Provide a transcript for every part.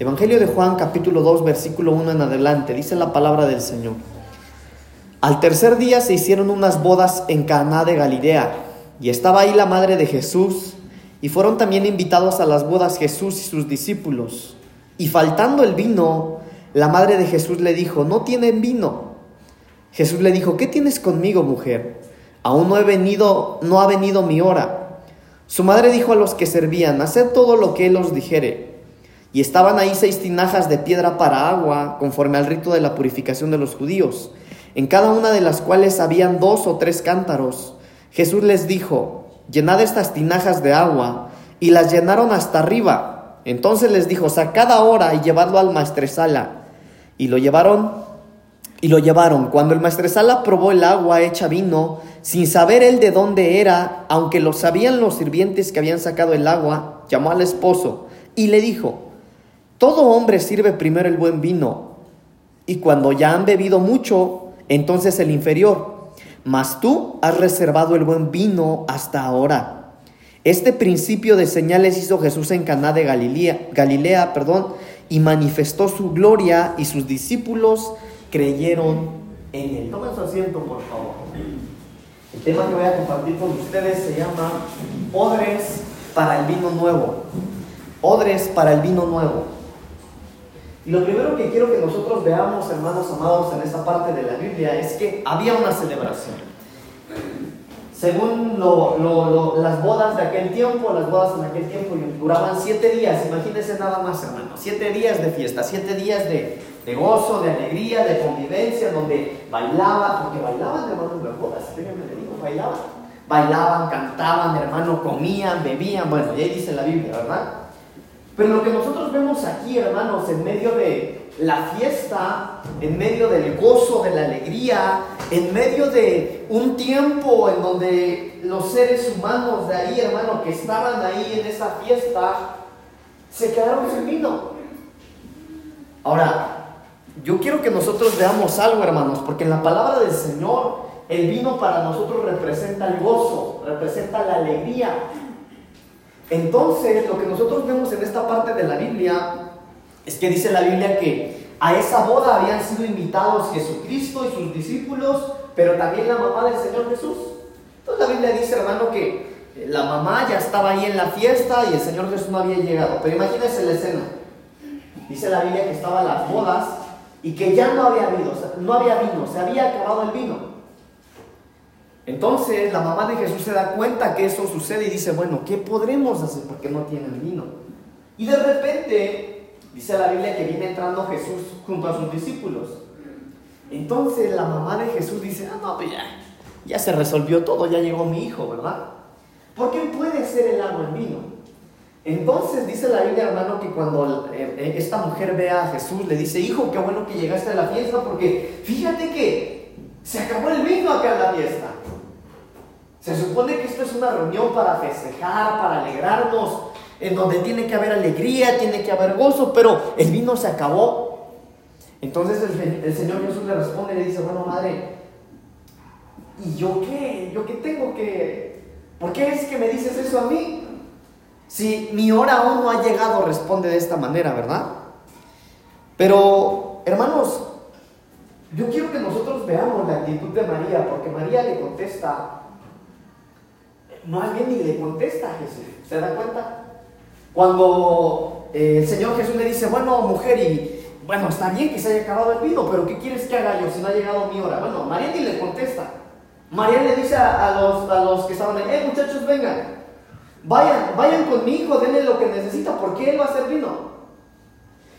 Evangelio de Juan capítulo 2 versículo 1 en adelante, dice la palabra del Señor. Al tercer día se hicieron unas bodas en Caná de Galilea, y estaba ahí la madre de Jesús, y fueron también invitados a las bodas Jesús y sus discípulos. Y faltando el vino, la madre de Jesús le dijo, "No tienen vino." Jesús le dijo, "¿Qué tienes conmigo, mujer? Aún no he venido, no ha venido mi hora." Su madre dijo a los que servían, "Haced todo lo que él os dijere." Y estaban ahí seis tinajas de piedra para agua, conforme al rito de la purificación de los judíos en cada una de las cuales habían dos o tres cántaros. Jesús les dijo, llenad estas tinajas de agua, y las llenaron hasta arriba. Entonces les dijo, sacad ahora y llevadlo al maestresala. Y lo llevaron, y lo llevaron. Cuando el maestresala probó el agua hecha vino, sin saber él de dónde era, aunque lo sabían los sirvientes que habían sacado el agua, llamó al esposo y le dijo, todo hombre sirve primero el buen vino, y cuando ya han bebido mucho, entonces el inferior. Mas tú has reservado el buen vino hasta ahora. Este principio de señales hizo Jesús en Caná de Galilea, Galilea, perdón, y manifestó su gloria y sus discípulos creyeron en él. Tomen su asiento, por favor. El tema que voy a compartir con ustedes se llama Odres para el vino nuevo. Odres para el vino nuevo. Y lo primero que quiero que nosotros veamos, hermanos amados, en esta parte de la Biblia es que había una celebración. Según las bodas de aquel tiempo, las bodas en aquel tiempo duraban siete días, imagínense nada más, hermanos, siete días de fiesta, siete días de, gozo, de alegría, de convivencia, donde bailaban, porque bailaban, hermanos, en las bodas, déjenme le digo, bailaban, bailaban, cantaban, hermano, comían, bebían, bueno, y ahí dice la Biblia, ¿verdad? Pero lo que nosotros vemos aquí, hermanos, en medio de la fiesta, en medio del gozo, de la alegría, en medio de un tiempo en donde los seres humanos de ahí, hermano, que estaban ahí en esa fiesta, se quedaron sin vino. Ahora, yo quiero que nosotros veamos algo, hermanos, porque en la palabra del Señor, el vino para nosotros representa el gozo, representa la alegría, entonces, lo que nosotros vemos en esta parte de la Biblia es que dice la Biblia que a esa boda habían sido invitados Jesucristo y sus discípulos, pero también la mamá del Señor Jesús. Entonces la Biblia dice, hermano, que la mamá ya estaba ahí en la fiesta y el Señor Jesús no había llegado. Pero imagínense la escena. Dice la Biblia que estaban las bodas y que ya no había vino, no había vino, se había acabado el vino. Entonces la mamá de Jesús se da cuenta que eso sucede y dice, bueno, ¿qué podremos hacer porque no tienen vino? Y de repente, dice la Biblia que viene entrando Jesús junto a sus discípulos. Entonces la mamá de Jesús dice, ah, no, pues ya, ya se resolvió todo, ya llegó mi hijo, ¿verdad? ¿Por qué puede ser el agua en vino? Entonces dice la Biblia, hermano, que cuando eh, eh, esta mujer ve a Jesús, le dice, hijo, qué bueno que llegaste a la fiesta, porque fíjate que se acabó el vino acá en la fiesta. Se supone que esto es una reunión para festejar, para alegrarnos, en donde tiene que haber alegría, tiene que haber gozo, pero el vino se acabó. Entonces el, Señor Jesús le responde y le dice, bueno, madre, ¿y yo qué? ¿Yo qué tengo que...? ¿Por qué es que me dices eso a mí? Si mi hora aún no ha llegado, responde de esta manera, ¿verdad? Pero, hermanos, yo quiero que nosotros veamos la actitud de María, porque María le contesta, no alguien ni le contesta a Jesús. ¿Se da cuenta? Cuando eh, el Señor Jesús le dice, bueno, mujer, y bueno, está bien que se haya acabado el vino, pero ¿qué quieres que haga yo si no ha llegado mi hora? Bueno, María ni le contesta. María le dice a, los, a los que estaban ahí, eh, muchachos, vengan, vayan, vayan con mi hijo, denle lo que necesita, porque él va a hacer vino.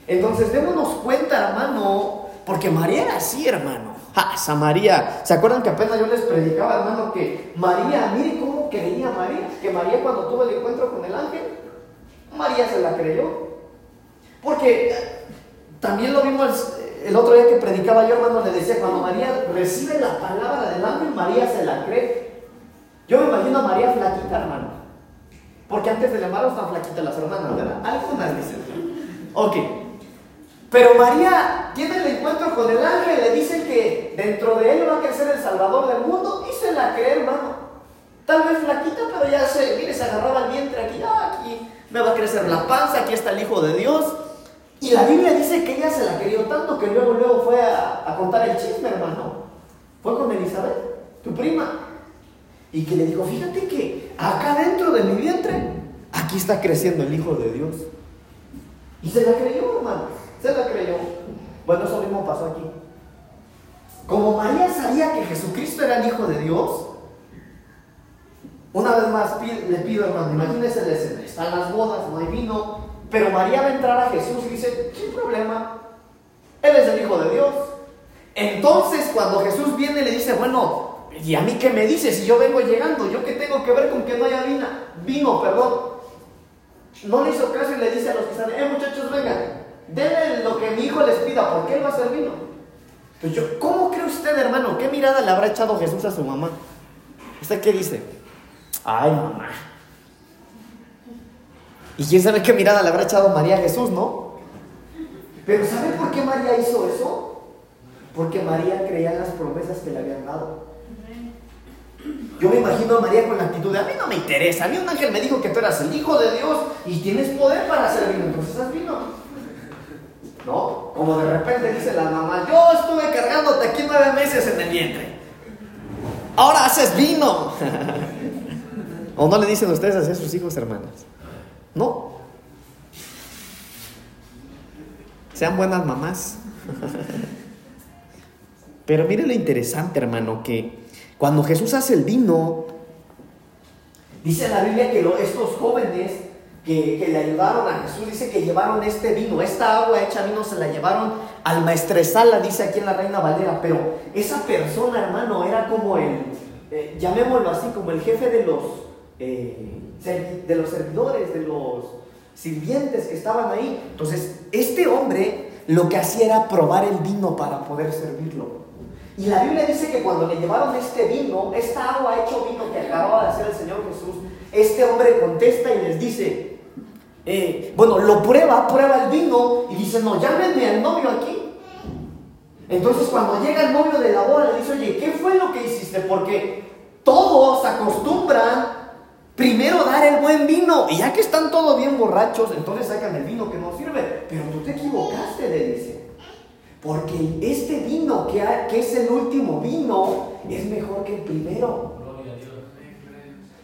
Entonces, démonos cuenta, hermano, porque María era así, hermano. ¡Ja! María. ¿Se acuerdan que apenas yo les predicaba, hermano, que María, mire cómo creía María? Que María cuando tuvo el encuentro con el ángel, María se la creyó. Porque eh, también lo vimos el otro día que predicaba yo, hermano, le decía, cuando María recibe la palabra del ángel, María se la cree. Yo me imagino a María flaquita, hermano. Porque antes del embarazo están flaquitas las hermanas, ¿verdad? Algunas dicen. Ok. Pero María tiene el encuentro con el ángel, le dicen que dentro de él va a crecer el Salvador del mundo y se la cree, hermano. Tal vez flaquita, pero ya se, mire, se agarraba el vientre aquí, ah, aquí me va a crecer la panza, aquí está el Hijo de Dios. Y la Biblia dice que ella se la quería tanto que luego, luego fue a, a contar el chisme, hermano. Fue con Elizabeth, tu prima. Y que le dijo, fíjate que acá dentro de mi vientre, aquí está creciendo el Hijo de Dios. Y se la creyó, hermano. Se la creyó. Bueno, eso mismo pasó aquí. Como María sabía que Jesucristo era el Hijo de Dios, una vez más le pido, hermano, imagínense la escena. Están las bodas, no hay vino, pero María va a entrar a Jesús y dice, sin problema, Él es el Hijo de Dios. Entonces, cuando Jesús viene, le dice, bueno, ¿y a mí qué me dices si yo vengo llegando? ¿Yo qué tengo que ver con que no haya vino? Vino, perdón. No le hizo caso y le dice a los que están, eh muchachos, vengan, denle lo que mi hijo les pida, porque él va a ser vino. Pues yo, ¿cómo cree usted, hermano? ¿Qué mirada le habrá echado Jesús a su mamá? ¿Usted qué dice? Ay, mamá. Y quién sabe qué mirada le habrá echado María a Jesús, ¿no? Pero ¿sabe por qué María hizo eso? Porque María creía en las promesas que le habían dado. Yo me imagino a María con la actitud de, a mí no me interesa, a mí un ángel me dijo que tú eras el Hijo de Dios y tienes poder para hacer vino, entonces haz vino. ¿No? Como de repente dice la mamá, yo estuve cargándote aquí nueve meses en el vientre. Ahora haces vino. ¿O no le dicen ustedes así a sus hijos, hermanas? No. Sean buenas mamás. Pero mire lo interesante, hermano, que cuando Jesús hace el vino, dice la Biblia que estos jóvenes que, le ayudaron a Jesús, dice que llevaron este vino, esta agua hecha vino se la llevaron al maestresala, dice aquí en la Reina Valera, pero esa persona, hermano, era como el, eh, llamémoslo así, como el jefe de los, eh, de los servidores, de los sirvientes que estaban ahí. Entonces, este hombre lo que hacía era probar el vino para poder servirlo. Y la Biblia dice que cuando le llevaron este vino, esta agua hecho vino que acababa de hacer el Señor Jesús, este hombre contesta y les dice, eh, bueno, lo prueba, prueba el vino y dice, no, llámenme al novio aquí. Entonces cuando llega el novio de la boda le dice, oye, ¿qué fue lo que hiciste? Porque todos acostumbran primero dar el buen vino y ya que están todos bien borrachos, entonces sacan el vino que no sirve. Pero tú te equivocaste, le dice. Porque este vino que, que es el último vino es mejor que el primero.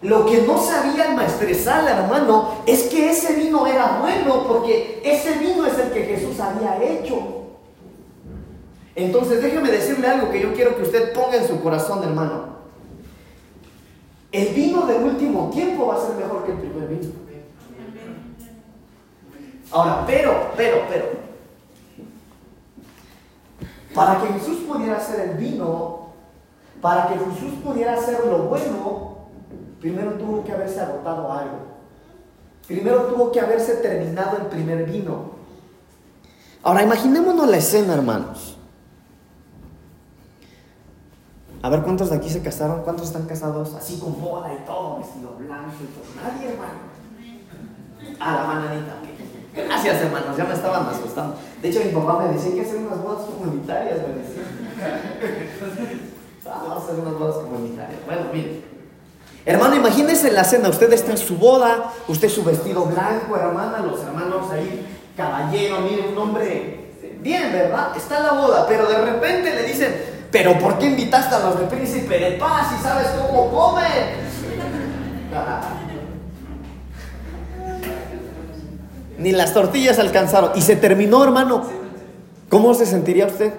Lo que no sabía el hermano, es que ese vino era bueno porque ese vino es el que Jesús había hecho. Entonces déjeme decirle algo que yo quiero que usted ponga en su corazón, hermano. El vino del último tiempo va a ser mejor que el primer vino. Ahora, pero, pero, pero, para que Jesús pudiera hacer el vino, para que Jesús pudiera hacer lo bueno, primero tuvo que haberse agotado algo. Primero tuvo que haberse terminado el primer vino. Ahora imaginémonos la escena, hermanos. A ver cuántos de aquí se casaron, cuántos están casados así con boda y todo, vestido blanco y todo. Nadie, hermano. Ah, la mananita, Gracias, hermanos, ya me estaban asustando. De hecho, mi papá me decía que hacer unas bodas comunitarias, me decía. Vamos a hacer unas bodas comunitarias. Bueno, mire. Hermano, imagínese la cena. Usted está en su boda, usted su vestido blanco, hermana, los hermanos ahí, caballero, mire, un hombre bien, ¿verdad? Está la boda, pero de repente le dicen, ¿pero por qué invitaste a los de Príncipe de Paz sabes cómo comen? Ni las tortillas alcanzaron. Y se terminó, hermano. ¿Cómo se sentiría usted?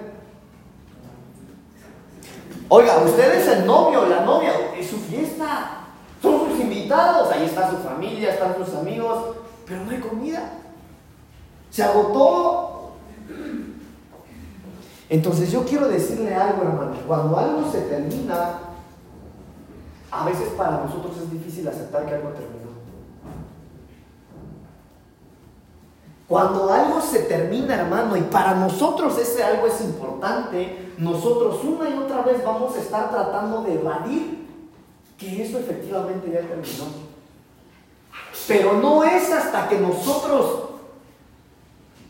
Oiga, usted es el novio, la novia, es su fiesta. Son sus invitados. Ahí está su familia, están sus amigos. Pero no hay comida. Se agotó. Entonces yo quiero decirle algo, hermano. Cuando algo se termina, a veces para nosotros es difícil aceptar que algo terminó. Cuando algo se termina, hermano, y para nosotros ese algo es importante, nosotros una y otra vez vamos a estar tratando de evadir que eso efectivamente ya terminó. Pero no es hasta que nosotros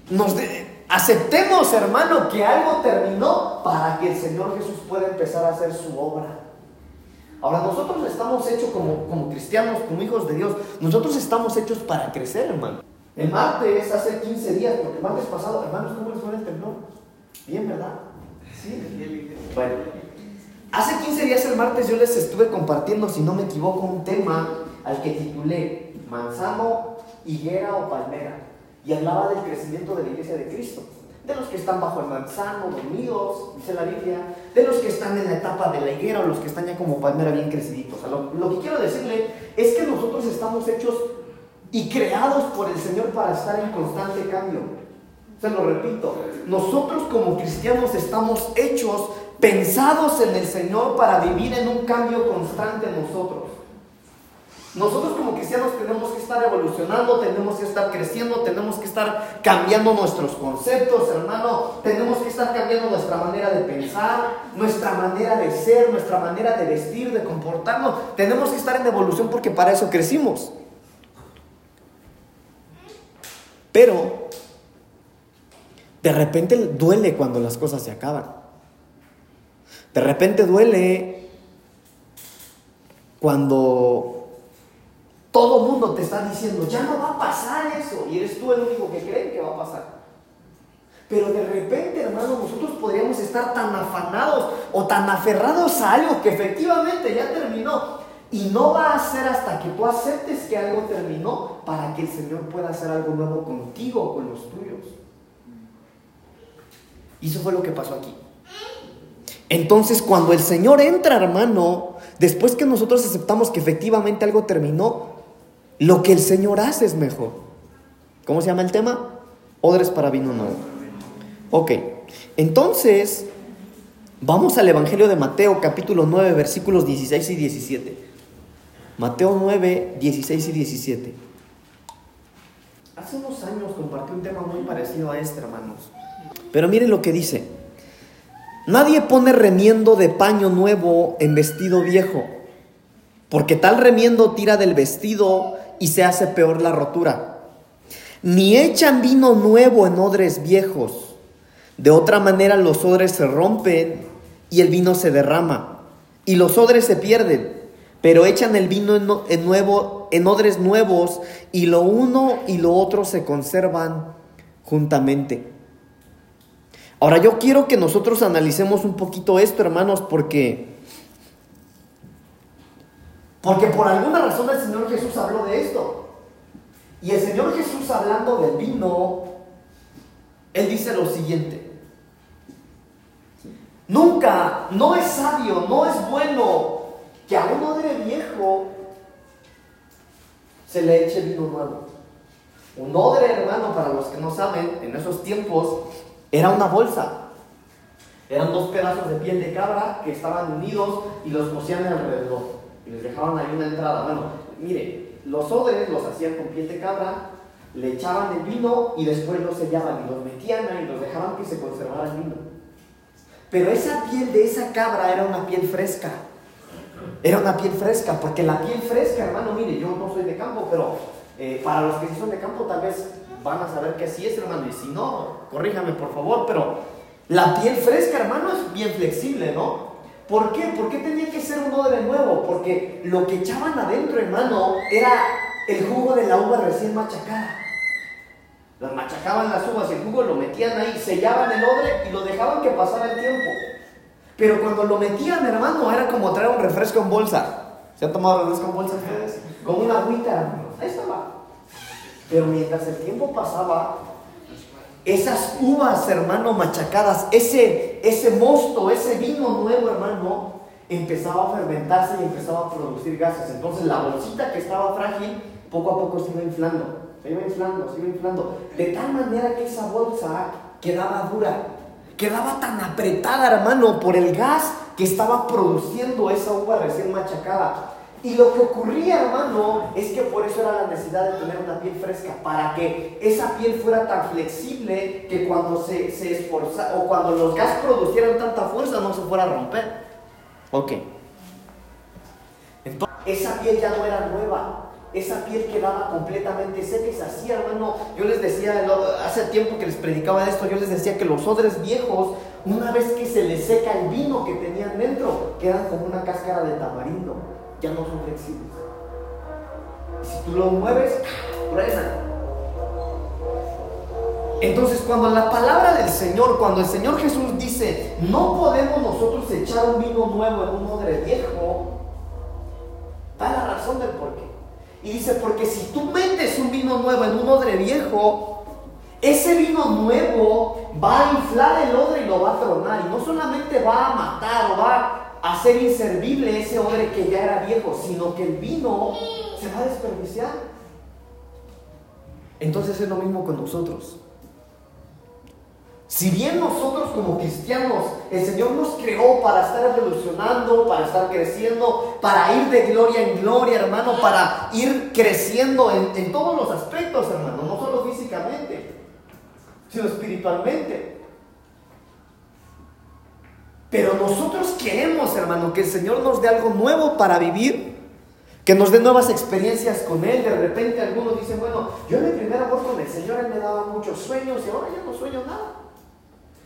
nos aceptemos, hermano, que algo terminó para que el Señor Jesús pueda empezar a hacer su obra. Ahora, nosotros estamos hechos como, como cristianos, como hijos de Dios, nosotros estamos hechos para crecer, hermano. El martes, hace 15 días, porque el martes pasado, hermanos, ¿cómo les fue el temblor? Bien, ¿verdad? Bueno, hace 15 días el martes yo les estuve compartiendo, si no me equivoco, un tema al que titulé Manzano, higuera o palmera. Y hablaba del crecimiento de la iglesia de Cristo. De los que están bajo el manzano, dormidos, dice la Biblia. De los que están en la etapa de la higuera o los que están ya como palmera bien creciditos. lo, lo que quiero decirle es que nosotros estamos hechos y creados por el Señor para estar en constante cambio. Se lo repito, nosotros como cristianos estamos hechos, pensados en el Señor para vivir en un cambio constante en nosotros. Nosotros como cristianos tenemos que estar evolucionando, tenemos que estar creciendo, tenemos que estar cambiando nuestros conceptos, hermano, tenemos que estar cambiando nuestra manera de pensar, nuestra manera de ser, nuestra manera de vestir, de comportarnos. Tenemos que estar en evolución porque para eso crecimos. Pero de repente duele cuando las cosas se acaban. De repente duele cuando todo el mundo te está diciendo, ya no va a pasar eso, y eres tú el único que cree que va a pasar. Pero de repente, hermano, nosotros podríamos estar tan afanados o tan aferrados a algo que efectivamente ya terminó, y no va a ser hasta que tú aceptes que algo terminó para que el Señor pueda hacer algo nuevo contigo o con los tuyos. Y eso fue lo que pasó aquí. Entonces, cuando el Señor entra, hermano, después que nosotros aceptamos que efectivamente algo terminó, lo que el Señor hace es mejor. ¿Cómo se llama el tema? Odres para vino nuevo. Ok, entonces, vamos al Evangelio de Mateo, capítulo 9, versículos 16 y 17. Mateo 9, 16 y 17. Hace unos años compartí un tema muy parecido a este, hermanos. Pero miren lo que dice. Nadie pone remiendo de paño nuevo en vestido viejo, porque tal remiendo tira del vestido y se hace peor la rotura. Ni echan vino nuevo en odres viejos. De otra manera los odres se rompen y el vino se derrama, y los odres se pierden pero echan el vino en, nuevo, en odres nuevos y lo uno y lo otro se conservan juntamente. Ahora yo quiero que nosotros analicemos un poquito esto, hermanos, porque porque por alguna razón el Señor Jesús habló de esto. Y el Señor Jesús hablando del vino, él dice lo siguiente: Nunca, no es sabio, no es bueno que a un odre viejo se le eche vino nuevo. Un odre, hermano, para los que no saben, en esos tiempos era una bolsa. Eran dos pedazos de piel de cabra que estaban unidos y los cosían alrededor. Y les dejaban ahí una entrada. Bueno, mire, los odres los hacían con piel de cabra, le echaban el vino y después los sellaban y los metían ahí y los dejaban que se conservara el vino. Pero esa piel de esa cabra era una piel fresca. Era una piel fresca, porque la piel fresca, hermano, mire, yo no soy de campo, pero eh, para los que sí son de campo tal vez van a saber que así es, hermano, y si no, corríjame por favor, pero la piel fresca, hermano, es bien flexible, ¿no? ¿Por qué? ¿Por qué tenía que ser un odre nuevo? Porque lo que echaban adentro, hermano, era el jugo de la uva recién machacada. Las machacaban las uvas y el jugo lo metían ahí, sellaban el odre y lo dejaban que pasara el tiempo. Pero cuando lo metían, hermano, era como traer un refresco en bolsa. ¿Se han tomado refresco en bolsa ustedes? Con una agüita, Ahí estaba. Pero mientras el tiempo pasaba, esas uvas, hermano, machacadas, ese, ese mosto, ese vino nuevo, hermano, empezaba a fermentarse y empezaba a producir gases. Entonces la bolsita que estaba frágil, poco a poco se iba inflando, se iba inflando, se iba inflando. De tal manera que esa bolsa quedaba dura quedaba tan apretada, hermano, por el gas que estaba produciendo esa uva recién machacada. Y lo que ocurría, hermano, es que por eso era la necesidad de tener una piel fresca, para que esa piel fuera tan flexible que cuando se, se o cuando los gas producieran tanta fuerza no se fuera a romper. Ok. Entonces, esa piel ya no era nueva, esa piel quedaba completamente seca y se hacía, hermano. Yo les decía, hace tiempo que les predicaba esto, yo les decía que los odres viejos, una vez que se les seca el vino que tenían dentro, quedan como una cáscara de tamarindo, ya no son flexibles. Si tú lo mueves, truenan. Entonces, cuando la palabra del Señor, cuando el Señor Jesús dice, no podemos nosotros echar un vino nuevo en un odre viejo, da la razón del por qué. Y dice, porque si tú metes un vino nuevo en un odre viejo, ese vino nuevo va a inflar el odre y lo va a tronar. Y no solamente va a matar o va a hacer inservible ese odre que ya era viejo, sino que el vino se va a desperdiciar. Entonces es lo mismo con nosotros. Si bien nosotros como cristianos, el Señor nos creó para estar evolucionando, para estar creciendo, para ir de gloria en gloria, hermano, para ir creciendo en, todos los aspectos, hermano, no solo físicamente, sino espiritualmente. Pero nosotros queremos, hermano, que el Señor nos dé algo nuevo para vivir, que nos dé nuevas experiencias con Él. De repente algunos dicen, bueno, yo en mi primer amor con el Señor, Él me daba muchos sueños y ahora ya no sueño nada.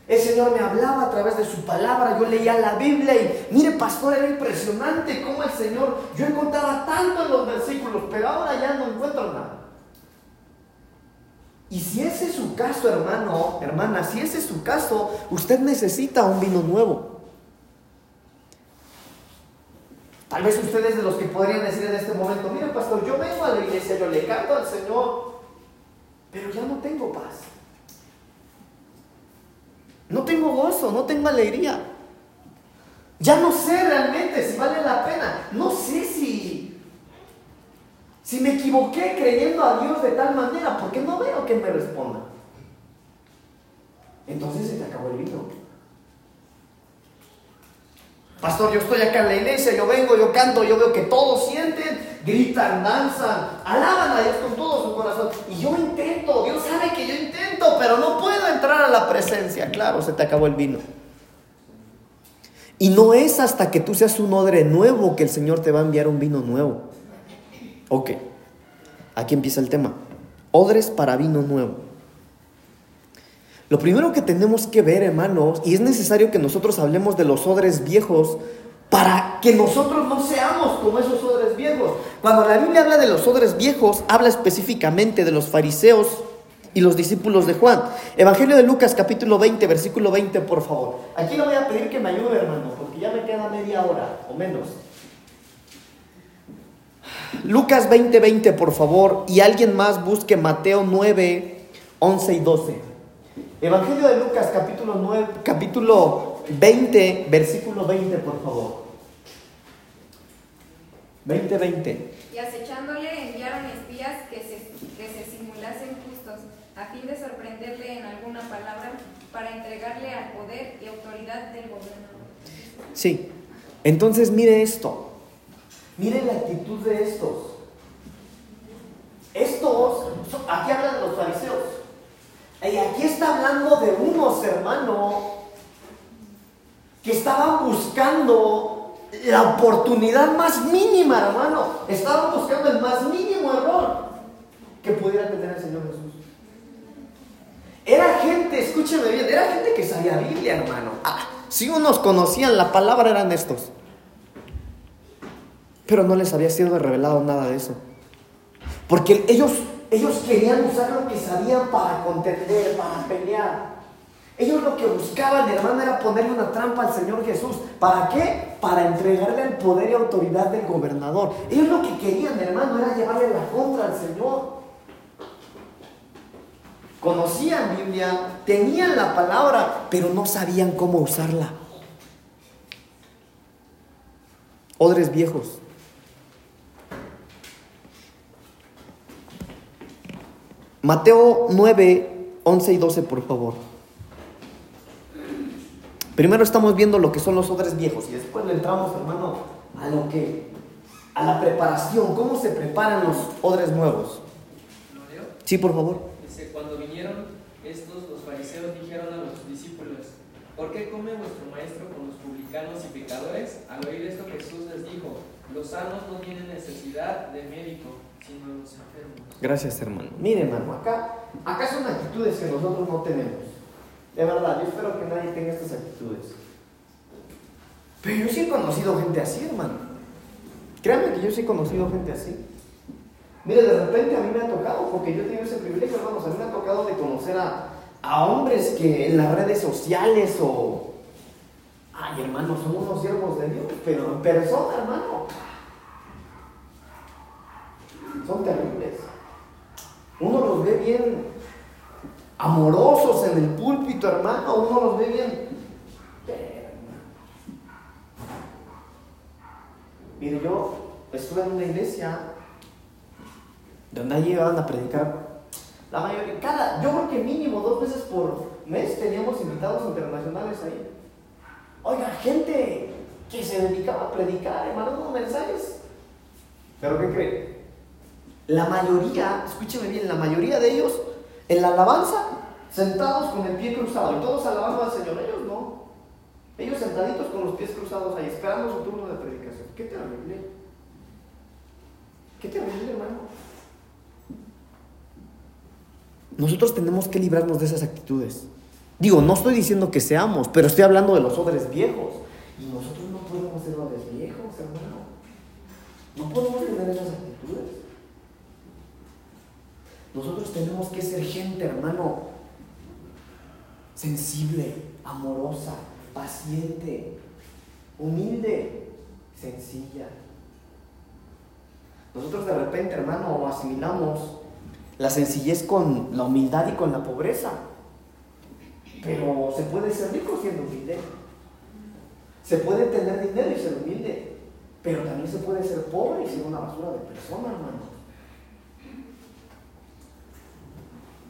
El Señor me hablaba a través de su palabra, yo leía la Biblia y mire pastor, era impresionante cómo el Señor, yo encontraba tanto en los versículos, pero ahora ya no encuentro nada. Y si ese es su caso, hermano, hermana, si ese es su caso, usted necesita un vino nuevo. Tal vez ustedes de los que podrían decir en este momento, mire pastor, yo vengo a la iglesia, yo le canto al Señor, pero ya no tengo paz. No tengo gozo, no tengo alegría. Ya no sé realmente si vale la pena. No sé si, si me equivoqué creyendo a Dios de tal manera, porque no veo que me responda. Entonces se te acabó el vino. Pastor, yo estoy acá en la iglesia, yo vengo, yo canto, yo veo que todos sienten, gritan, danzan, alaban a Dios con todo su corazón. Y yo intento, Dios sabe que yo intento, pero no puedo entrar a la presencia. Claro, se te acabó el vino. Y no es hasta que tú seas un odre nuevo que el Señor te va a enviar un vino nuevo. Ok, aquí empieza el tema. Odres para vino nuevo. Lo primero que tenemos que ver, hermanos, y es necesario que nosotros hablemos de los odres viejos para que nosotros no seamos como esos odres viejos. Cuando la Biblia habla de los odres viejos, habla específicamente de los fariseos y los discípulos de Juan. Evangelio de Lucas capítulo 20, versículo 20, por favor. Aquí le voy a pedir que me ayude, hermano, porque ya me queda media hora o menos. Lucas 20, 20, por favor, y alguien más busque Mateo 9, 11 y 12. Evangelio de Lucas, capítulo, 9, capítulo 20, versículo 20, por favor. 20, 20. Y acechándole enviaron espías que se, que se simulasen justos, a fin de sorprenderle en alguna palabra para entregarle al poder y autoridad del gobernador. Sí, entonces mire esto. Mire la actitud de estos. Estos, aquí hablan de los fariseos. Y aquí está hablando de unos hermanos que estaban buscando la oportunidad más mínima, hermano. Estaban buscando el más mínimo error que pudiera tener el Señor Jesús. Era gente, escúcheme bien, era gente que sabía Biblia, hermano. Ah, si unos conocían la palabra eran estos. Pero no les había sido revelado nada de eso. Porque ellos ellos querían usar lo que sabían para contender, para pelear. Ellos lo que buscaban, hermano, era ponerle una trampa al Señor Jesús. ¿Para qué? Para entregarle el poder y autoridad del gobernador. Ellos lo que querían, hermano, era llevarle la contra al Señor. Conocían Biblia, tenían la palabra, pero no sabían cómo usarla. Odres viejos. Mateo 9, 11 y 12, por favor. Primero estamos viendo lo que son los odres viejos y después le entramos, hermano, a lo que, a la preparación, cómo se preparan los odres nuevos. Sí, por favor. Dice, cuando vinieron estos, los fariseos dijeron a los discípulos, ¿por qué come vuestro maestro con los publicanos y pecadores? Al oír esto Jesús les dijo, los sanos no tienen necesidad de médico, sino los enfermos. Gracias, hermano. Mire, hermano, acá, acá son actitudes que nosotros no tenemos. De verdad, yo espero que nadie tenga estas actitudes. Pero yo sí he conocido gente así, hermano. Créanme que yo sí he conocido gente así. Mire, de repente a mí me ha tocado, porque yo tengo ese privilegio, hermanos, a mí me ha tocado de conocer a, a hombres que en las redes sociales o... Ay, hermano, son unos siervos de Dios, pero en persona, hermano. Son terribles. Uno los ve bien amorosos en el púlpito, hermano. Uno los ve bien. Mire, yo estuve en una iglesia donde ahí llegaban a predicar. La mayoría, cada, yo creo que mínimo dos veces por mes teníamos invitados internacionales ahí. Oiga, gente que se dedicaba a predicar, hermano, mensajes. Pero ¿qué cree? La mayoría, escúcheme bien, la mayoría de ellos en la alabanza, sentados con el pie cruzado y todos alabando al Señor. Ellos no. Ellos sentaditos con los pies cruzados ahí, esperando su turno de predicación. Qué terrible. Qué terrible, hermano. Nosotros tenemos que librarnos de esas actitudes. Digo, no estoy diciendo que seamos, pero estoy hablando de los odres viejos. Y nosotros no podemos ser odres viejos, hermano. No podemos tener esas actitudes. Nosotros tenemos que ser gente, hermano, sensible, amorosa, paciente, humilde, sencilla. Nosotros de repente, hermano, asimilamos la sencillez con la humildad y con la pobreza. Pero se puede ser rico siendo humilde. Se puede tener dinero y ser humilde. Pero también se puede ser pobre y ser una basura de persona, hermano.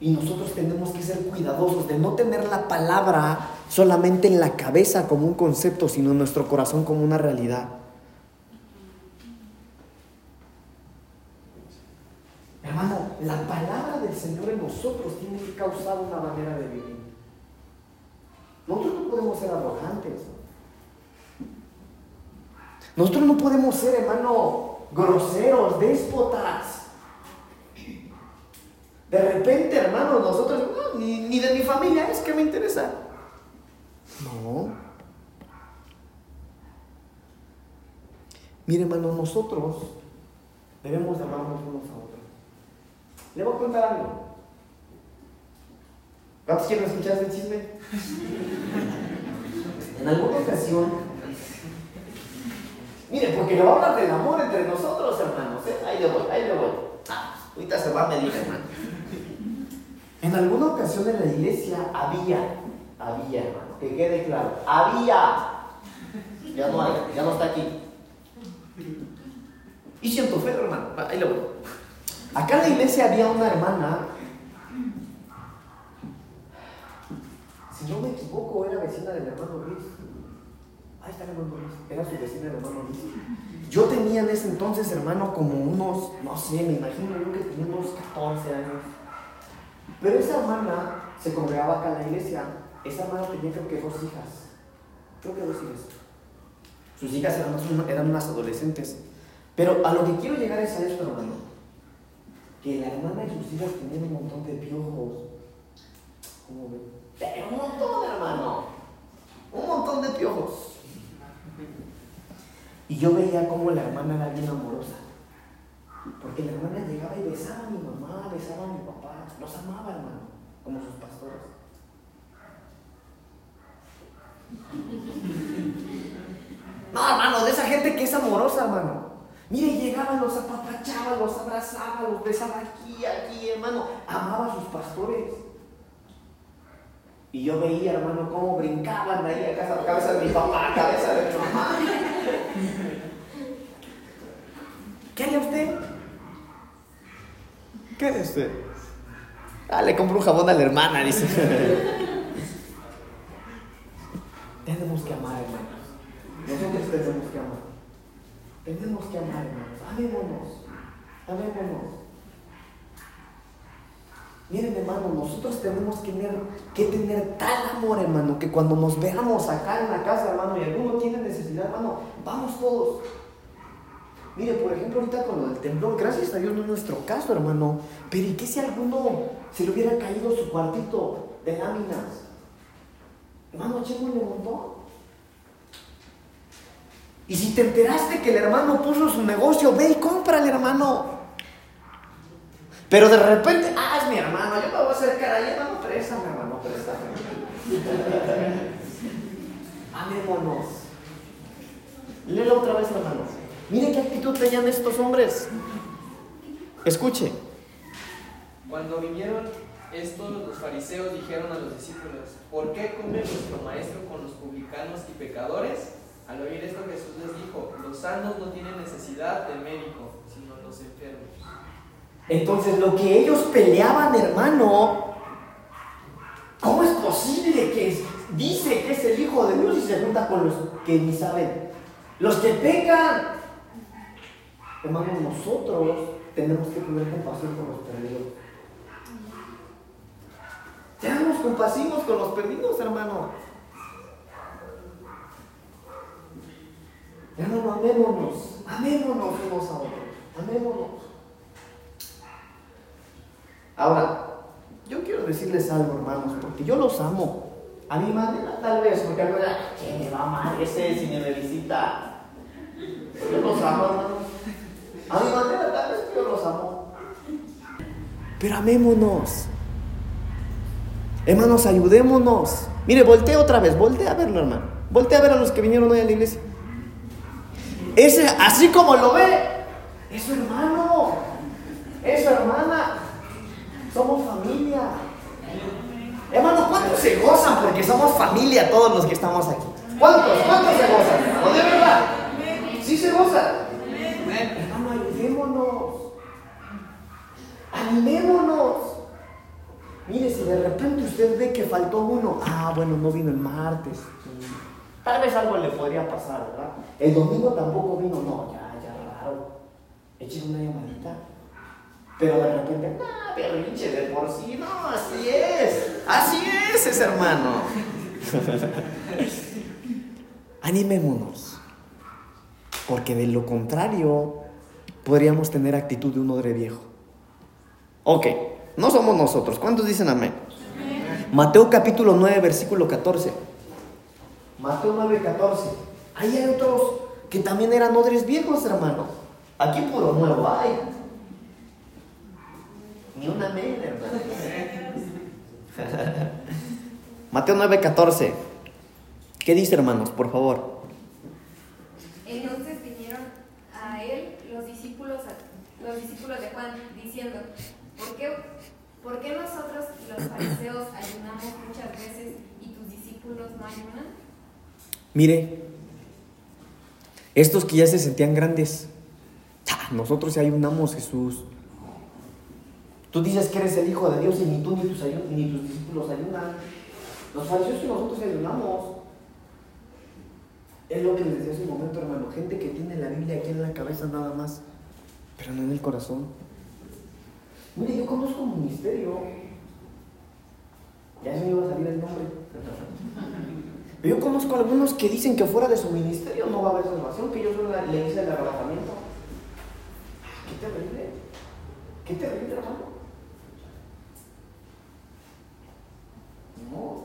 Y nosotros tenemos que ser cuidadosos de no tener la palabra solamente en la cabeza como un concepto, sino en nuestro corazón como una realidad. Hermano, la palabra del Señor en nosotros tiene que causar una manera de vivir. Nosotros no podemos ser arrogantes. Nosotros no podemos ser, hermano, groseros, déspotas. De repente, hermano, nosotros, ni, ni de mi familia es que me interesa. No. Mire, hermano, nosotros debemos llamarnos unos a otros. Le voy a contar algo. ¿Cuántos quieren escuchar este chisme? en alguna ocasión, mire, porque le va a hablar del amor entre nosotros, hermanos. ¿eh? Ahí le voy, ahí le voy. Ah, ahorita se va a medir, hermano. En alguna ocasión en la iglesia había, había, hermano, que quede claro, había, ya no hay, ya no está aquí. Y siento fe, hermano, ahí le voy. Acá en la iglesia había una hermana, si no me equivoco, era vecina del hermano Luis. Ahí está el hermano Luis, era su vecina del hermano Luis. Yo tenía en ese entonces, hermano, como unos, no sé, me imagino yo que tenía unos 14 años. Pero esa hermana se congregaba acá en la iglesia. Esa hermana tenía creo que dos hijas. Creo que dos hijas. Sus hijas eran, eran unas adolescentes. Pero a lo que quiero llegar es a esto, hermano que la hermana y sus hijas tenían un montón de piojos. ¿Cómo ven? Pero un montón, hermano. Un montón de piojos. Y yo veía cómo la hermana era bien amorosa. Porque la hermana llegaba y besaba a mi mamá, besaba a mi papá. Los amaba, hermano, como sus pastores. No, hermano, de esa gente que es amorosa, hermano. Mire, llegaban, los apapachaba, los abrazaba, los besaba aquí, aquí, hermano. Amaba a sus pastores. Y yo veía, hermano, cómo brincaban ahí a casa, cabeza de mi papá, cabeza de mi mamá. ¿Qué haría usted? ¿Qué haría usted? Ah, le compro un jabón a la hermana, dice. tenemos que amar, hermanos. Nosotros tenemos que amar. Tenemos que amar, hermanos. Amémonos. Amémonos. Miren, hermano, nosotros tenemos que tener, que tener tal amor, hermano, que cuando nos veamos acá en la casa, hermano, y alguno tiene necesidad, hermano, vamos todos. Mire, por ejemplo, ahorita con el temblor, gracias a Dios no es nuestro caso, hermano. Pero ¿y qué si alguno se le hubiera caído su cuartito de láminas? Hermano, echémosle un montón. Y si te enteraste que el hermano puso su negocio, ve y cómprale, hermano. Pero de repente, ah, es mi hermano, yo me voy a acercar ahí, hermano, préstame, hermano, Amémonos. Léelo otra vez, hermanos. Mire qué actitud tenían estos hombres. Escuche. Cuando vinieron estos, los fariseos dijeron a los discípulos, ¿por qué come vuestro maestro con los publicanos y pecadores? Al oír esto Jesús les dijo, los sanos no tienen necesidad de médico, sino los enfermos. Entonces lo que ellos peleaban, hermano, ¿cómo es posible que dice que es el Hijo de Dios y se junta con los que ni saben? Los que pecan. Hermano, nosotros tenemos que tener compasión con los perdidos. Seamos compasivos con los perdidos, hermano. Hermano, amémonos, amémonos unos a otros, amémonos. Ahora, yo quiero decirles algo, hermanos, porque yo los amo. A mi manera, tal vez, porque algo ¿qué me va mal ese si me visita? Yo los amo, hermanos. A mi manera, tal vez yo los amo. Pero amémonos. Hermanos, ayudémonos. Mire, voltea otra vez, voltea a verlo, hermano. Voltea a ver a los que vinieron hoy a la iglesia. Ese, así como lo ve, es su hermano, es su hermana. Somos familia. Hermano, ¿cuántos se gozan porque somos familia todos los que estamos aquí? ¿Cuántos? ¿Cuántos se gozan? ¿No de verdad? ¿Sí se gozan? Hermano, ayudémonos. Animémonos. Mire, si de repente usted ve que faltó uno, ah, bueno, no vino el martes. Tal vez algo le podría pasar, ¿verdad? El domingo tampoco vino, no, ya, ya raro. Echen una llamadita. Pero de repente, ah, pinche de por sí, no, así es. Así es ese hermano. Animémonos. Porque de lo contrario, podríamos tener actitud de un odre viejo. Ok, no somos nosotros. ¿Cuántos dicen amén? Mateo capítulo 9, versículo 14. Mateo 9, 14. Ahí hay otros que también eran odres viejos, hermano. Aquí puro nuevo hay. Ni un amén, hermano. Mateo 9, 14. ¿Qué dice, hermanos? Por favor. Entonces vinieron a él los discípulos, los discípulos de Juan, diciendo, ¿por ¿por qué nosotros los fariseos ayunamos muchas veces y tus discípulos no ayunan? Mire, estos que ya se sentían grandes, nosotros ayunamos, Jesús. Tú dices que eres el Hijo de Dios y ni tú ni tus discípulos ayunan. Los fariseos y nosotros ayunamos. Es lo que les decía hace un momento, hermano. Gente que tiene la Biblia aquí en la cabeza nada más, pero no en el corazón. Mire, yo conozco un ministerio. Ya me iba a salir el nombre. Yo conozco algunos que dicen que fuera de su ministerio no va a haber salvación, que yo solo le hice el arrebatamiento. Qué terrible. Qué terrible, hermano. No.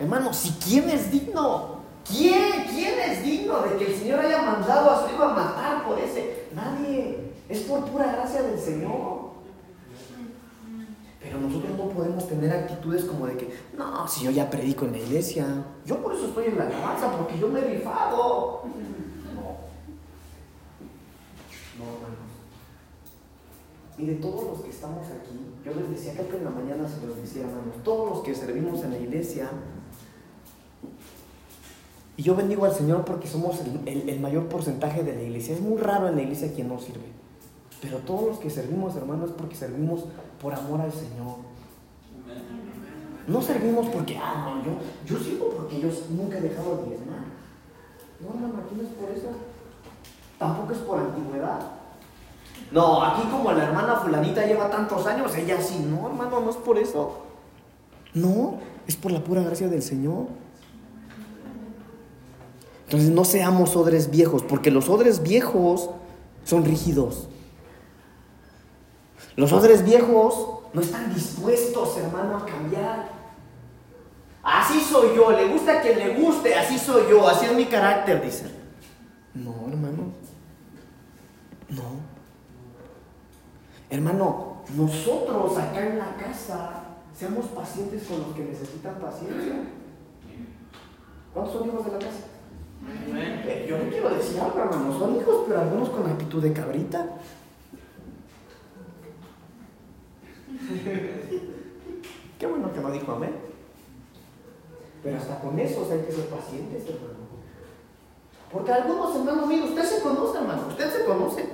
Hermano, si quién es digno, ¿quién, quién es digno de que el Señor haya mandado a su hijo a matar por ese? Nadie. Es por pura gracia del Señor. Pero nosotros no podemos tener actitudes como de que, no, si yo ya predico en la iglesia, yo por eso estoy en la alabanza, porque yo me he rifado. No. No, hermanos. Mire, todos los que estamos aquí, yo les decía, creo que en la mañana se los decía, hermanos, todos los que servimos en la iglesia, y yo bendigo al Señor porque somos el mayor porcentaje de la iglesia. Es muy raro en la iglesia quien no sirve. Pero todos los que servimos, hermanos, es porque servimos por amor al Señor. No servimos porque, ah, no, yo, yo sirvo porque yo nunca he dejado de diezmar. No, hermano, aquí no es por eso. Tampoco es por antigüedad. No, aquí como la hermana fulanita lleva tantos años, ella sí. No, hermano, no es por eso. No, es por la pura gracia del Señor. Entonces no seamos odres viejos, porque los odres viejos son rígidos. Los odres viejos no están dispuestos, hermano, a cambiar. Así soy yo, le gusta que le guste, así soy yo, así es mi carácter, dicen. No, hermano. No. Hermano, nosotros acá en la casa Seamos pacientes con los que necesitan paciencia. ¿Cuántos son hijos de la casa? Eh, yo no quiero decir algo, hermano. Son hijos, pero algunos con actitud de cabrita. Qué bueno que no dijo amén. Pero hasta con esos hay que ser pacientes, hermano. Porque algunos, hermanos míos, usted se conoce, hermano. Usted se conoce.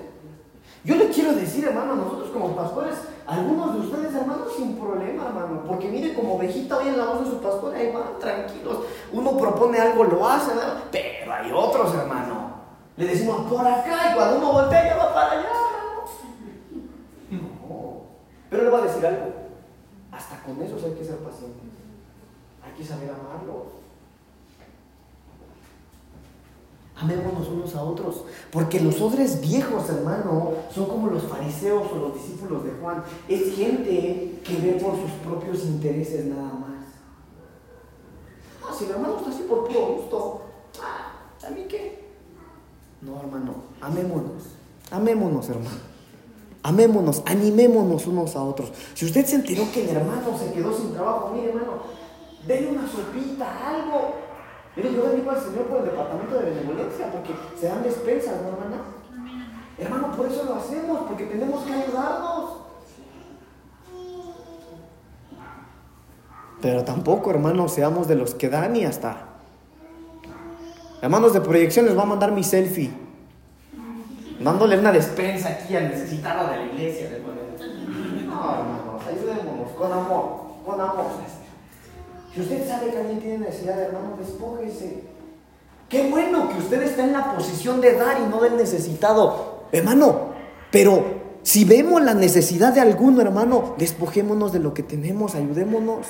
Yo le quiero decir, hermano, nosotros como pastores, algunos de ustedes, hermanos, sin problema, hermano. Porque mire, como ovejita en la voz de su pastor, ahí van, tranquilos. Uno propone algo, lo hace, hermano. Pero hay otros, hermano. Le decimos por acá y cuando uno voltea, ya va para allá, hermano. Pero le voy a decir algo. Hasta con esos hay que ser pacientes. Hay que saber amarlos. Amémonos unos a otros. Porque los odres viejos, hermano, son como los fariseos o los discípulos de Juan. Es gente que ve por sus propios intereses nada más. Ah, si el hermano está así por puro gusto, ah, ¿a mí qué? No, hermano, amémonos. Amémonos, hermano. Amémonos, animémonos unos a otros. Si usted se enteró que el hermano se quedó sin trabajo, mire, hermano, denle una sopita, algo. Mire, yo le digo al Señor por el departamento de benevolencia, porque se dan despensas, ¿no, hermana? Hermano, por eso lo hacemos, porque tenemos que ayudarnos. Pero tampoco, hermano, seamos de los que dan y hasta. Hermanos de proyección, les voy a mandar mi selfie. Dándole una despensa aquí al necesitado de la iglesia. No, hermanos, ayudémonos con amor, con amor. Si usted sabe que alguien tiene necesidad, hermano, despójese. Qué bueno que usted está en la posición de dar y no del necesitado. Hermano, pero si vemos la necesidad de alguno, hermano, despojémonos de lo que tenemos, ayudémonos.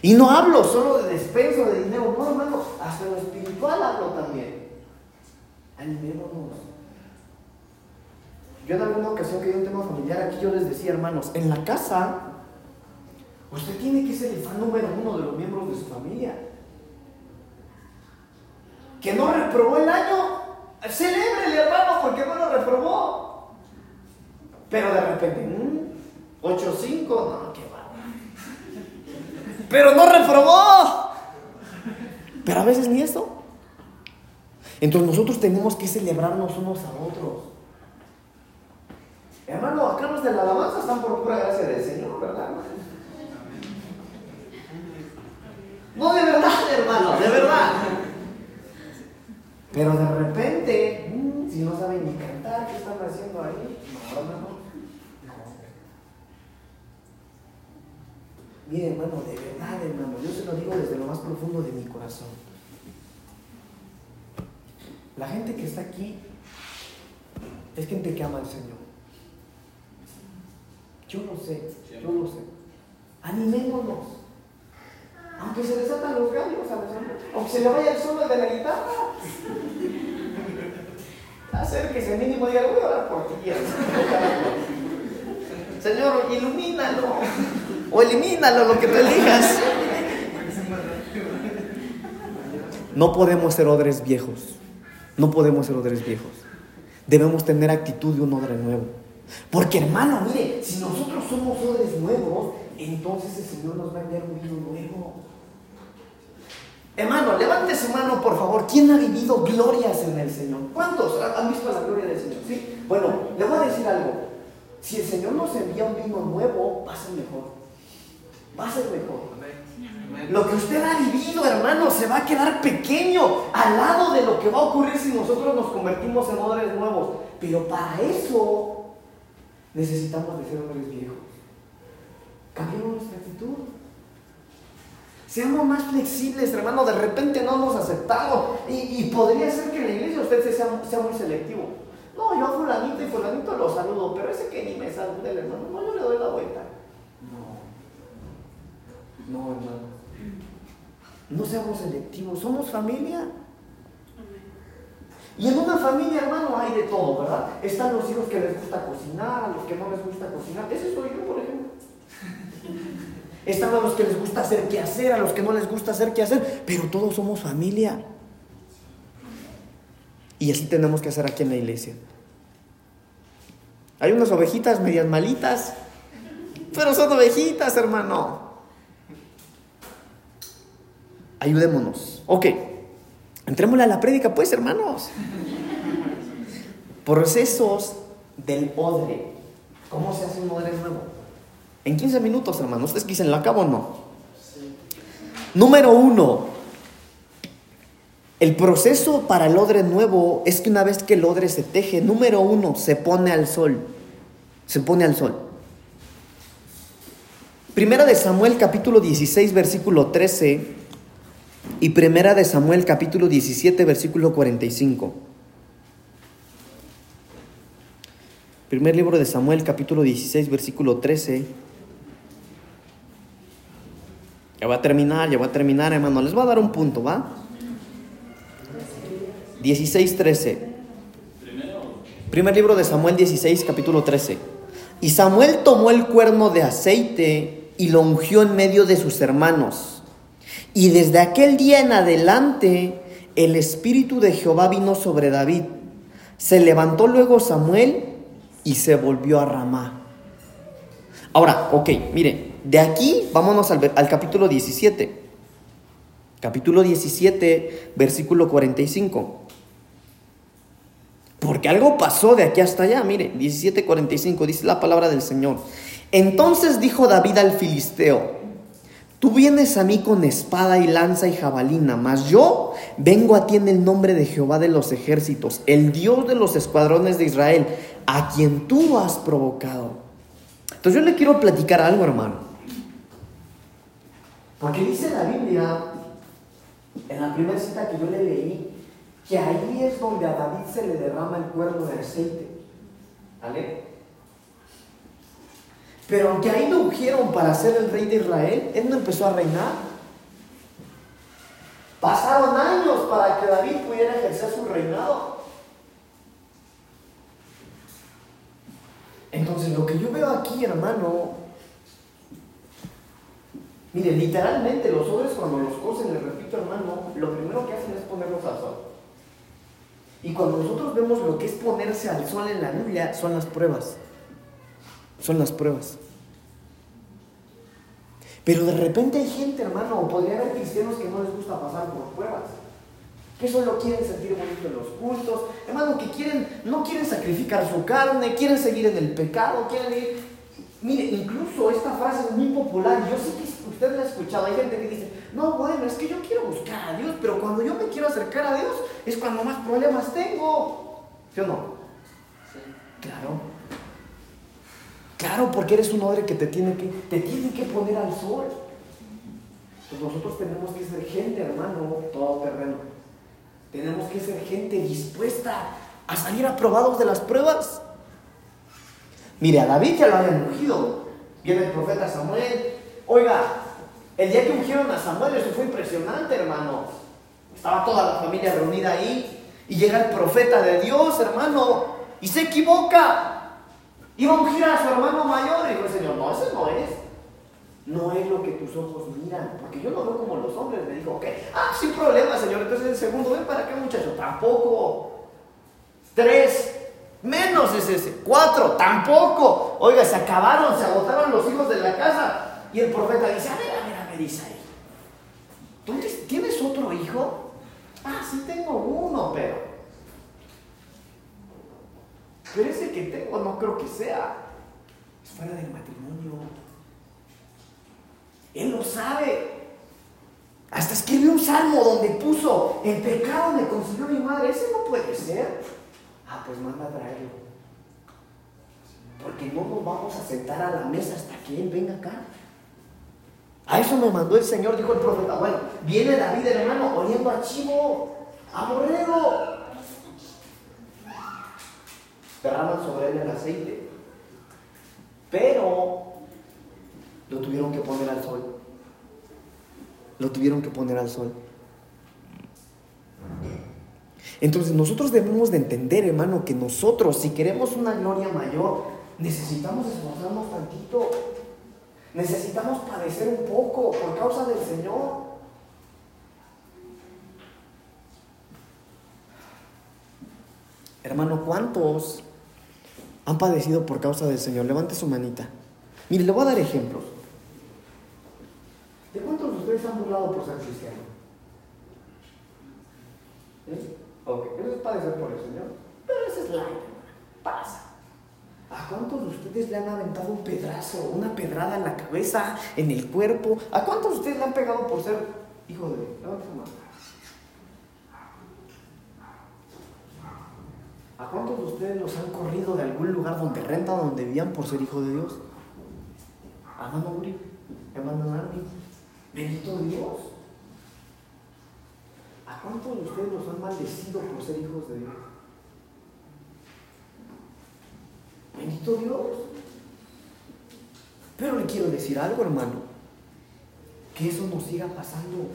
Y no hablo solo de despenso de dinero, no, hermano, hasta lo espiritual hablo también. Animémonos. Yo en alguna ocasión que yo un tema familiar aquí, yo les decía, hermanos, en la casa Usted tiene que ser el fan número uno de los miembros de su familia. Que no reprobó el año, celebre hermano porque no lo reprobó. Pero de repente, 8-5, mm, no, qué va. Pero no reprobó. Pero a veces ni eso. Entonces nosotros tenemos que celebrarnos unos a otros. Hermano, acá los de la alabanza están por pura gracia del Señor, ¿verdad? No, de verdad, hermano, de verdad. Pero de repente, mm, si no saben ni cantar, ¿qué están haciendo ahí? No, hermano. No. Mire, hermano, de verdad, hermano, yo se lo digo desde lo más profundo de mi corazón. La gente que está aquí es gente que ama al Señor. Yo lo sé, yo lo sé. Animémonos. Aunque se desatan los gallos a los Aunque se le vaya el solo de la guitarra. Hacer que ese mínimo diga, voy a orar por ti. Señor, ilumínalo. O elimínalo, lo que tú elijas. No podemos ser odres viejos. No podemos ser odres viejos. Debemos tener actitud de un odre nuevo. Porque hermano, mire, si nosotros somos odres nuevos, entonces el Señor nos va a enviar un vino nuevo. Hermano, levante su mano, por favor. ¿Quién ha vivido glorias en el Señor? ¿Cuántos han visto la gloria del Señor? ¿Sí? Bueno, le voy a decir algo. Si el Señor nos envía un vino nuevo, va a ser mejor. Va a ser mejor. Lo que usted ha vivido, hermano, se va a quedar pequeño al lado de lo que va a ocurrir si nosotros nos convertimos en hombres nuevos. Pero para eso necesitamos de ser hombres viejos. Cambiemos nuestra actitud. Seamos más flexibles, hermano. De repente no nos aceptamos. Y, podría ser que en la iglesia usted sea, sea, muy selectivo. No, yo a fulanito y fulanito lo saludo, pero ese que ni me salude el hermano, no, yo le doy la vuelta. No. No, hermano. No seamos selectivos, somos familia. Y en una familia, hermano, hay de todo, ¿verdad? Están los hijos que les gusta cocinar, a los que no les gusta cocinar. Ese soy yo, por ejemplo. Están a los que les gusta hacer qué hacer, a los que no les gusta hacer qué hacer, pero todos somos familia. Y así tenemos que hacer aquí en la iglesia. Hay unas ovejitas medias malitas, pero son ovejitas, hermano. Ayudémonos. Ok, entrémosle a la prédica, pues, hermanos. Procesos del odre. ¿Cómo se hace un odre nuevo? En 15 minutos, hermanos. ¿Ustedes dicen, ¿lo acabo o no? Número uno. El proceso para el odre nuevo es que una vez que el odre se teje, número uno, se pone al sol. Se pone al sol. Primera de Samuel capítulo 16 versículo 13 y Primera de Samuel capítulo 17 versículo 45. Primer libro de Samuel capítulo 16 versículo 13. Ya va a terminar, ya va a terminar, hermano. Les voy a dar un punto, ¿va? 16, 13. Primer libro de Samuel 16, capítulo 13. Y Samuel tomó el cuerno de aceite y lo ungió en medio de sus hermanos. Y desde aquel día en adelante el espíritu de Jehová vino sobre David. Se levantó luego Samuel y se volvió a Ramá. Ahora, ok, miren, de aquí vámonos al, al capítulo 17. Capítulo 17, versículo 45. Porque algo pasó de aquí hasta allá. Mire, 17:45 dice la palabra del Señor. Entonces dijo David al filisteo, tú vienes a mí con espada y lanza y jabalina, mas yo vengo a ti en el nombre de Jehová de los ejércitos, el Dios de los escuadrones de Israel, a quien tú has provocado. Entonces yo le quiero platicar algo, hermano. Porque dice la Biblia, en la primera cita que yo le leí, que ahí es donde a David se le derrama el cuerno de aceite. ¿Vale? Pero aunque ahí lo ungieron para ser el rey de Israel, él no empezó a reinar. Pasaron años para que David pudiera ejercer su reinado. Entonces lo que yo veo aquí, hermano, mire, literalmente los hombres cuando los cosen, les repito, hermano, lo primero que hacen es ponerlos al sol. Y cuando nosotros vemos lo que es ponerse al sol en la Biblia, son las pruebas. Son las pruebas. Pero de repente hay gente, hermano, podría haber cristianos que no les gusta pasar por pruebas. Que solo quieren sentir bonito en los cultos. Hermano, que quieren, no quieren sacrificar su carne, quieren seguir en el pecado, quieren ir. Mire, incluso esta frase es muy popular. Yo sé que usted la ha escuchado. Hay gente que dice, no, bueno, es que yo quiero buscar a Dios, pero cuando yo me quiero acercar a Dios es cuando más problemas tengo. ¿Sí o no? Sí. Claro. Claro, porque eres un hombre que te tiene que, te tiene que poner al sol. Pues nosotros tenemos que ser gente, hermano, todo terreno. Tenemos que ser gente dispuesta a salir aprobados de las pruebas. Mire, a David ya lo habían ungido. Viene el profeta Samuel. Oiga, el día que ungieron a Samuel, eso fue impresionante, hermano. Estaba toda la familia reunida ahí. Y llega el profeta de Dios, hermano, y se equivoca. Iba a ungir a su hermano mayor. Y dijo Señor, no, ese no es. No es lo que tus ojos miran. Porque yo lo veo como los hombres. Me dijo, ok, ah, sin problema, Señor. Entonces el segundo, ven para acá, muchacho. Tampoco. Tres. Menos es ese. Cuatro. Tampoco. Oiga, se acabaron, se agotaron los hijos de la casa. Y el profeta dice, a ver, a ver, a ver, Isaí. ¿Tú tienes otro hijo? Ah, sí tengo uno, pero... Pero ese que tengo no creo que sea. Es fuera del matrimonio. Él lo sabe. Hasta escribió un salmo donde puso, el pecado me consiguió mi madre. Ese no puede ser. Ah, pues manda a traerlo. Porque no nos vamos a sentar a la mesa hasta que Él venga acá. A eso me mandó el Señor, dijo el profeta. Bueno, viene David, hermano, oliendo a chivo, a borrego. Derraman sobre él el aceite. Pero lo tuvieron que poner al sol. Lo tuvieron que poner al sol. Entonces nosotros debemos de entender, hermano, que nosotros, si queremos una gloria mayor, necesitamos esforzarnos tantito. Necesitamos padecer un poco por causa del Señor. Hermano, ¿cuántos han padecido por causa del Señor? Levante su manita. Mire, le voy a dar ejemplos. ¿De cuántos de ustedes han burlado por ser cristiano? ¿Sí? Ok, eso es padecer por el Señor. Pero ese es la pasa. ¿A cuántos de ustedes le han aventado un pedazo, una pedrada en la cabeza, en el cuerpo? ¿A cuántos de ustedes le han pegado por ser hijo de Dios? Levanta su mano. ¿A cuántos de ustedes los han corrido de algún lugar donde rentan, donde vivían por ser hijo de Dios? Hermano Uri, hermano Nardi, bendito Dios. ¿A cuántos de ustedes los han maldecido por ser hijos de Dios? Bendito Dios. Pero le quiero decir algo, hermano. Que eso nos siga pasando.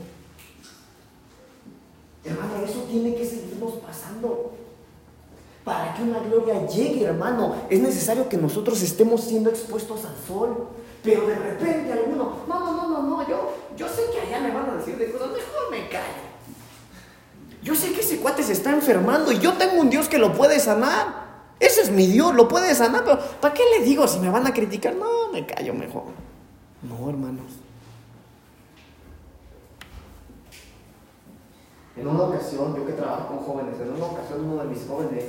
Hermano, eso tiene que seguirnos pasando. Para que una gloria llegue, hermano, es necesario que nosotros estemos siendo expuestos al sol. Pero de repente alguno, no, no, no, no, no, yo, yo sé que allá me van a decir de cosas, mejor me callo. Yo sé que ese cuate se está enfermando y yo tengo un Dios que lo puede sanar. Ese es mi Dios, lo puede sanar, pero ¿para qué le digo si me van a criticar? No, me callo mejor. No, hermanos. En una ocasión, yo que trabajo con jóvenes, en una ocasión uno de mis jóvenes,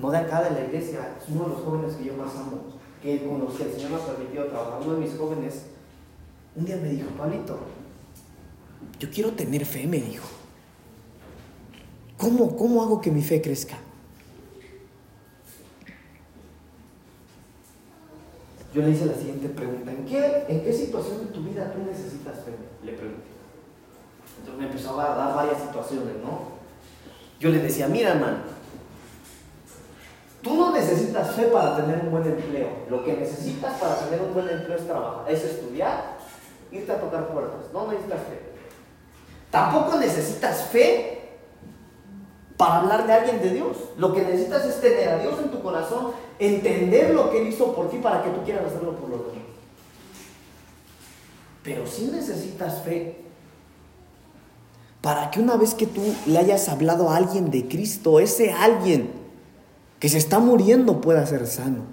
no de acá de la iglesia, es uno de los jóvenes que yo más amo, que con los que el Señor me ha permitido trabajar, uno de mis jóvenes, un día me dijo, Pablito, yo quiero tener fe, me dijo. ¿Cómo, cómo hago que mi fe crezca? Yo le hice la siguiente pregunta. ¿En qué, ¿En qué situación de tu vida tú necesitas fe? Le pregunté. Entonces me empezó a dar varias situaciones, ¿no? Yo le decía, mira, hermano, tú no necesitas fe para tener un buen empleo. Lo que necesitas para tener un buen empleo es trabajar, es estudiar, irte a tocar puertas. No necesitas fe. Tampoco necesitas fe para hablarle a alguien de Dios. Lo que necesitas es tener a Dios en tu corazón, entender lo que Él hizo por ti para que tú quieras hacerlo por los demás. Pero sí necesitas fe para que una vez que tú le hayas hablado a alguien de Cristo, ese alguien que se está muriendo pueda ser sano.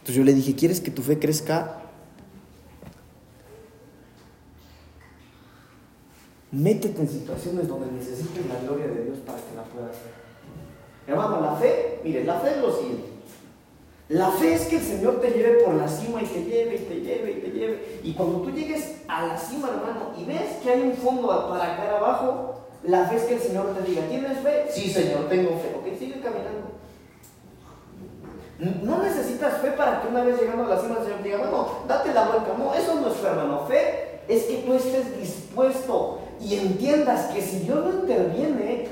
Entonces yo le dije, ¿quieres que tu fe crezca? Métete en situaciones donde necesites la gloria de Dios para que la puedas hacer. Hermano, la fe, mire, la fe es lo siguiente. La fe es que el Señor te lleve por la cima y te lleve y te lleve y te lleve. Y cuando tú llegues a la cima, hermano, y ves que hay un fondo para caer abajo, la fe es que el Señor te diga, ¿tienes fe? Sí, Señor, tengo fe. Ok, sigue caminando. No necesitas fe para que una vez llegando a la cima el Señor te diga, bueno, date la vuelta. No, eso no es fe, hermano. Fe es que tú estés dispuesto y entiendas que si Dios no interviene,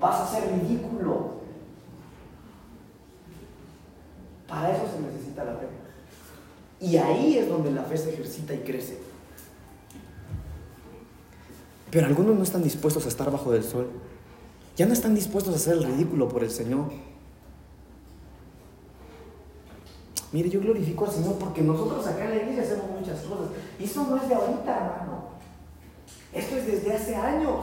vas a ser ridículo. Para eso se necesita la fe. Y ahí es donde la fe se ejercita y crece. Pero algunos no están dispuestos a estar bajo del sol. Ya no están dispuestos a hacer el ridículo por el Señor. Mire, yo glorifico al Señor porque nosotros acá en la iglesia hacemos muchas cosas. Y eso no es de ahorita, hermano. Esto es desde hace años.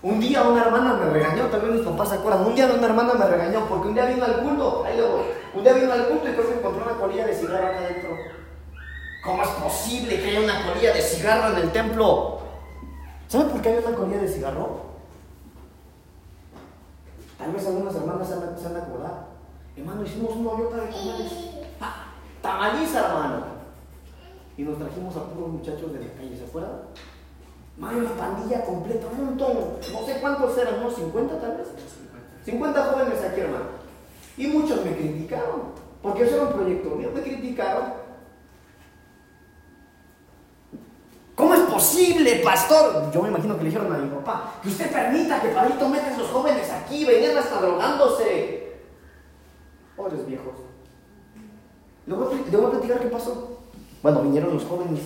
Un día una hermana me regañó, también mis papás se acuerdan. Un día una hermana me regañó porque un día vino al culto, ahí voy. Un día vino al culto y creo que encontró una colilla de cigarro acá adentro. ¿Cómo es posible que haya una colilla de cigarro en el templo? ¿Saben por qué hay una colilla de cigarro? Tal vez algunas hermanas se han, se han acordado. Hermano, hicimos una ollota de tamales. ¡Ah! Tamaliza, hermano. Y nos trajimos a puros muchachos de la calle, ¿se acuerdan? Mario, una pandilla completa, un montón. No sé cuántos eran, ¿no? ¿50 tal vez? 50 jóvenes aquí, hermano. Y muchos me criticaron. Porque eso era un proyecto mío. Me criticaron. ¿Cómo es posible, pastor? Yo me imagino que le dijeron a mi papá que usted permita que Pablito meta a esos jóvenes aquí, venían hasta drogándose. Pobres viejos. Le voy, a, voy a platicar qué pasó. Bueno, vinieron los jóvenes.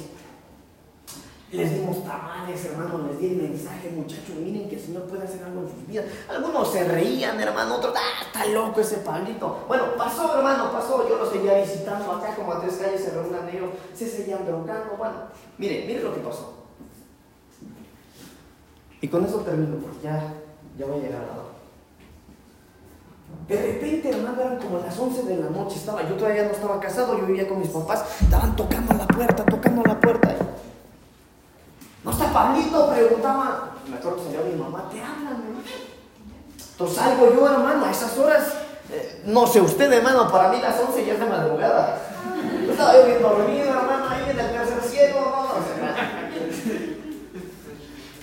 Les dimos tamales, hermano, les di el mensaje, muchachos, miren que el Señor puede hacer algo en sus vidas. Algunos se reían, hermano, otros, ah, está loco ese Pablito. Bueno, pasó, hermano, pasó. Yo los seguía visitando acá, como a tres calles se reúnan ellos, se seguían drogando. Bueno, miren, miren lo que pasó. Y con eso termino, porque ya, ya voy a llegar a la hora. De repente, hermano, eran como las 11 de la noche. Estaba, yo todavía no estaba casado, yo vivía con mis papás. Estaban tocando la puerta, tocando la puerta. No está Pablito? Preguntaba. Me acuerdo que salió mi mamá, te hablan, hermano. Entonces salgo yo, hermano, a esas horas. eh, no sé usted, hermano, para mí las 11 ya es de madrugada. Yo estaba yo bien dormido, hermano, ahí en el tercer cielo, no, no sé.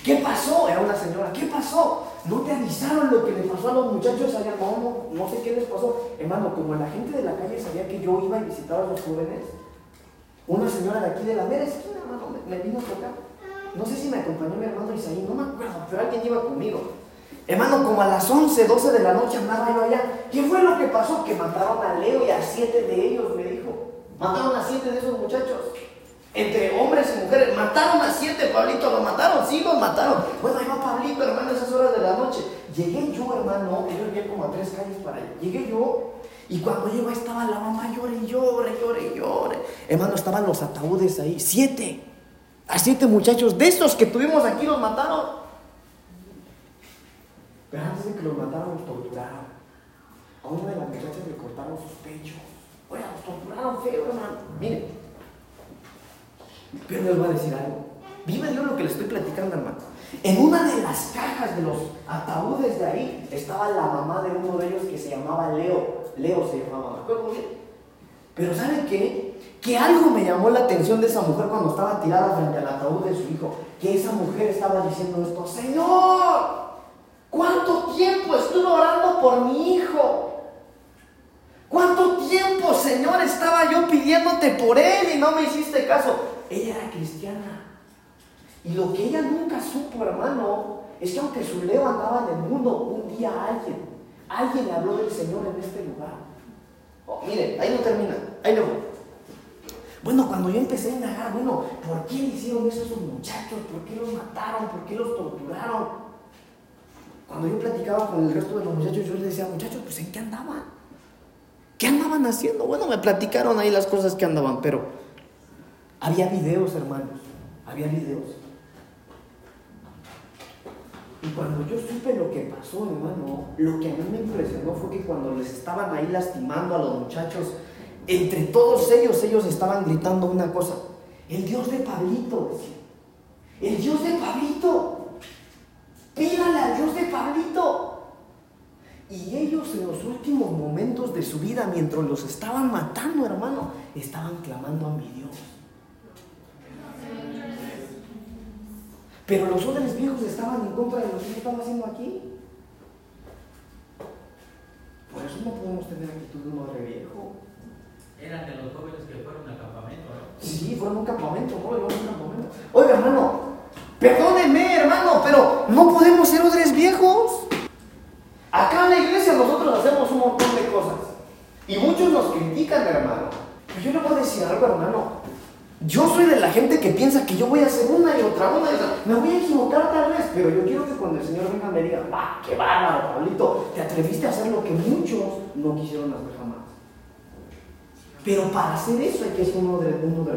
¿Qué pasó? Era una señora, ¿qué pasó? ¿No te avisaron lo que le pasó a los muchachos allá? No, no, sé qué les pasó. Hermano, como la gente de la calle sabía que yo iba y visitaba a los jóvenes, una señora de aquí de la mera esquina, hermano, me, me vino a tocar. No sé si me acompañó mi hermano Isaí, no me acuerdo, pero alguien iba conmigo. Hermano, como a las 11, 12 de la noche andaba yo allá. ¿Qué fue lo que pasó? Que mataron a Leo y a siete de ellos, me dijo. Mataron a siete de esos muchachos. Entre hombres y mujeres. Mataron a siete, Pablito, lo mataron, sí, los mataron. Bueno, ahí va Pablito, hermano, esas horas de la noche. Llegué yo, hermano, ellos vivían como a tres calles para allá. Llegué yo y cuando ahí estaba la mamá, llore, llore, llore, llore. Hermano, estaban los ataúdes ahí, siete. A siete muchachos de estos que tuvimos aquí los mataron. Pero antes de que los mataron, los torturaron. A una de las muchachas le cortaron sus pechos. Oiga, los torturaron feo, hermano. Miren. Pero les voy a decir algo. Vive Dios lo que le estoy platicando, hermano. En una de las cajas de los ataúdes de ahí estaba la mamá de uno de ellos que se llamaba Leo. Leo se llamaba. Pero ¿saben qué? Que algo me llamó la atención de esa mujer cuando estaba tirada frente al ataúd de su hijo. Que esa mujer estaba diciendo esto, Señor, ¿cuánto tiempo estuve orando por mi hijo? ¿Cuánto tiempo, Señor, estaba yo pidiéndote por él y no me hiciste caso? Ella era cristiana. Y lo que ella nunca supo, hermano, es que aunque su Leo andaba en el mundo, un día alguien, alguien habló del Señor en este lugar. Oh, miren, ahí no termina, ahí voy. Bueno, cuando yo empecé a indagar, bueno, ¿por qué le hicieron eso a esos muchachos? ¿Por qué los mataron? ¿Por qué los torturaron? Cuando yo platicaba con el resto de los muchachos, yo les decía, muchachos, pues ¿en qué andaban? ¿Qué andaban haciendo? Bueno, me platicaron ahí las cosas que andaban, pero había videos, hermanos, había videos. Y cuando yo supe lo que pasó, hermano, lo que a mí me impresionó fue que cuando les estaban ahí lastimando a los muchachos, entre todos ellos, ellos estaban gritando una cosa. El Dios de Pablito. El Dios de Pablito. Pídale al Dios de Pablito. Y ellos en los últimos momentos de su vida, mientras los estaban matando, hermano, estaban clamando a mi Dios. Pero los jóvenes viejos estaban en contra de lo que yo estaba haciendo aquí. Por eso no podemos tener actitud de un hombre viejo. Eran de los jóvenes que fueron al campamento, ¿no? Sí, fueron a un campamento, ¿no? Llevamos a un campamento. Oiga, hermano, perdónenme, hermano, pero no podemos ser odres viejos. Acá en la iglesia nosotros hacemos un montón de cosas. Y muchos nos critican, hermano. Pero yo le voy a decir algo, hermano. Yo soy de la gente que piensa que yo voy a hacer una y otra, una y otra. Me voy a equivocar tal vez, pero yo quiero que cuando el Señor venga me diga, ¡ah, qué bárbaro, Pablito! Te atreviste a hacer lo que muchos no quisieron hacer jamás. Pero para hacer eso hay que ser uno de, uno de